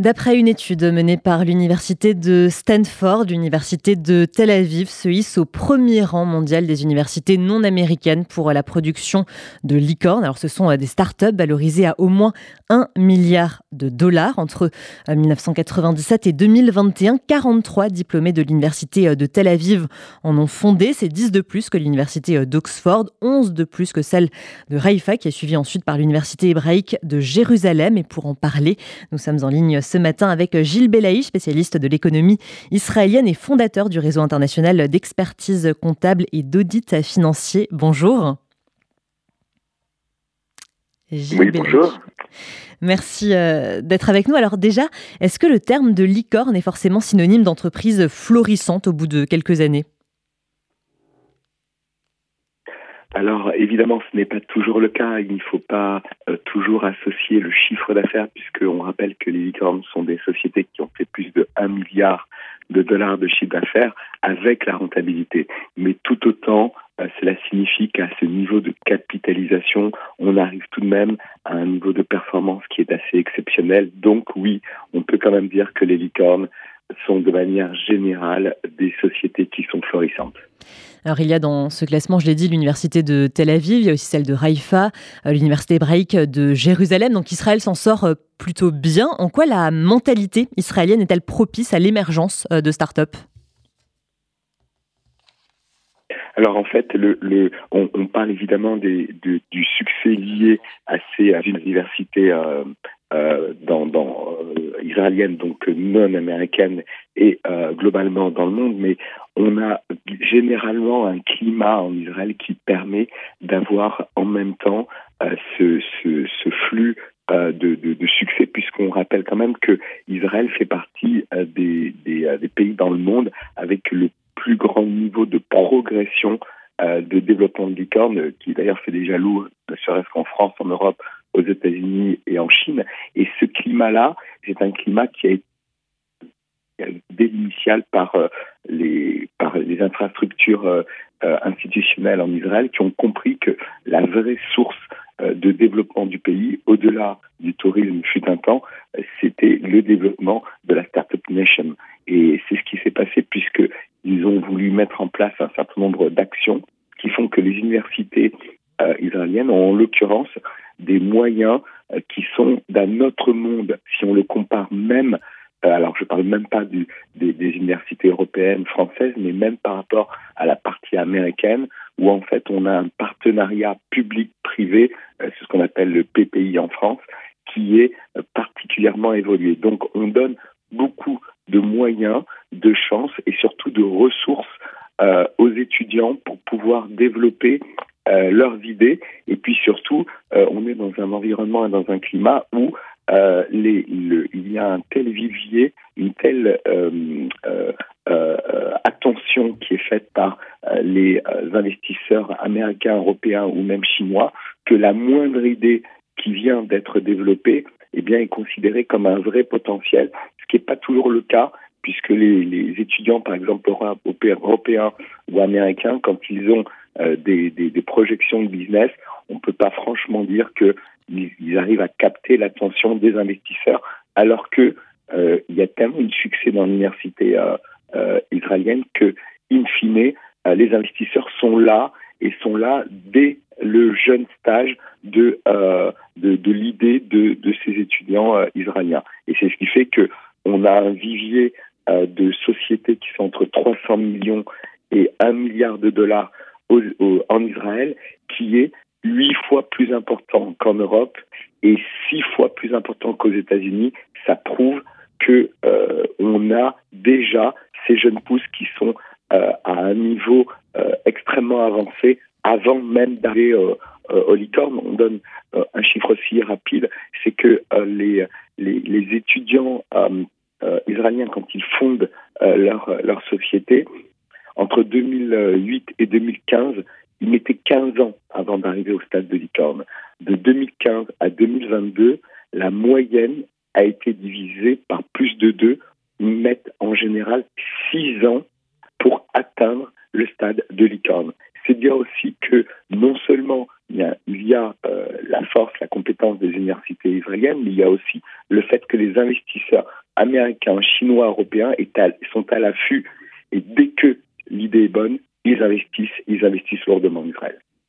D'après une étude menée par l'université de Stanford, l'université de Tel Aviv se hisse au premier rang mondial des universités non américaines pour la production de licornes. Alors ce sont euh, des startups valorisées à au moins 1 milliard de dollars entre 1997 euh, et 2021. 43 diplômés de l'université euh, de Tel Aviv en ont fondé. C'est 10 de plus que l'université d'Oxford, 11 de plus que celle de Raifa qui est suivie ensuite par l'université hébraïque de Jérusalem. Et pour en parler, nous sommes en ligne ce matin avec Gilles Belaï, spécialiste de l'économie israélienne et fondateur du réseau international d'expertise comptable et d'audit financier. Bonjour. oui, bonjour. Merci euh, d'être avec nous. Alors déjà, est-ce que le terme de licorne est forcément synonyme d'entreprise florissante au bout de quelques années? Alors évidemment, ce n'est pas toujours le cas. Il ne faut pas euh, toujours associer le chiffre d'affaires, puisqu'on rappelle que les licornes sont des sociétés qui ont fait plus de 1 milliard de dollars de chiffre d'affaires avec la rentabilité. Mais tout autant, euh, cela signifie qu'à ce niveau de capitalisation, on arrive tout de même à un niveau de performance qui est assez exceptionnel. Donc oui, on peut quand même dire que les licornes sont de manière générale des sociétés qui sont florissantes. Alors il y a dans ce classement, je l'ai dit, l'université de Tel Aviv, il y a aussi celle de Haïfa, euh, l'université hébraïque de Jérusalem. Donc Israël s'en sort euh, plutôt bien. En quoi la mentalité israélienne est-elle propice à l'émergence euh, de start-up? Alors en fait, le, on, parle évidemment du succès lié à ces universités dans, dans israélienne, donc non américaine et euh, globalement dans le monde, mais on a généralement un climat en Israël qui permet d'avoir en même temps euh, ce, flux euh, de, succès, puisqu'on rappelle quand même que Israël fait partie des, pays dans le monde avec le plus grand niveau de progression de développement de licorne, qui d'ailleurs fait déjà lourd, ne serait-ce qu'en France, en Europe, aux États-Unis et en Chine. Et ce climat-là, c'est un climat qui a été dès l'initial par euh, les par les infrastructures euh, euh, institutionnelles en Israël qui ont compris que la vraie source de développement du pays, au-delà du tourisme fut un temps, c'était le développement de la Startup Nation. Et c'est ce qui s'est passé puisque ils ont voulu mettre en place un certain nombre d'actions qui font que les universités israéliennes ont en l'occurrence des moyens euh, qui sont d'un autre monde. Si on le compare même, euh, alors je parle même pas des, universités européennes, françaises, mais même par rapport à la partie américaine, où en fait on a un partenariat public-privé, euh, c'est ce qu'on appelle le PPI en France, qui est particulièrement évolué. Donc on donne beaucoup de moyens, de chances et surtout de ressources euh, aux étudiants pour pouvoir développer euh, leurs idées. Et puis surtout, euh, on est dans un environnement et dans un climat où il y a un tel vivier, une telle attention qui est faite par les investisseurs américains, européens ou même chinois, que la moindre idée qui vient d'être développée eh bien, est considérée comme un vrai potentiel, ce qui n'est pas toujours le cas puisque les, étudiants, par exemple européens ou américains, quand ils ont euh, des, projections de business, on ne peut pas franchement dire qu'ils ils arrivent à capter l'attention des investisseurs, alors que euh, il y a tellement de succès dans l'université euh, euh, israélienne que, in fine, les investisseurs sont là et sont là dès le jeune stage de l'idée de, de, ces étudiants israéliens. Et c'est ce qui fait que on a un vivier de sociétés qui sont entre 300 millions et 1 milliard de dollars en Israël qui est huit fois plus important qu'en Europe et six fois plus important qu'aux États-Unis. Ça prouve que euh, on a déjà ces jeunes pousses qui sont euh, à un niveau euh, extrêmement avancé avant même d'arriver au licorne. On donne un chiffre aussi rapide, c'est que les, les, étudiants israéliens, quand ils fondent leur, leur société, entre 2008 et 2015, il mettait 15 ans avant d'arriver au stade de licorne. De 2015 à 2022, la moyenne a été divisée par plus de deux. Ils mettent en général 6 ans pour atteindre le stade de licorne. C'est dire aussi que non seulement il y a la force, la compétence des universités israéliennes, mais il y a aussi le fait que les investisseurs américains, chinois, européens sont à l'affût et dès que l'idée est bonne, ils investissent, ils investissent lourdement en Israël.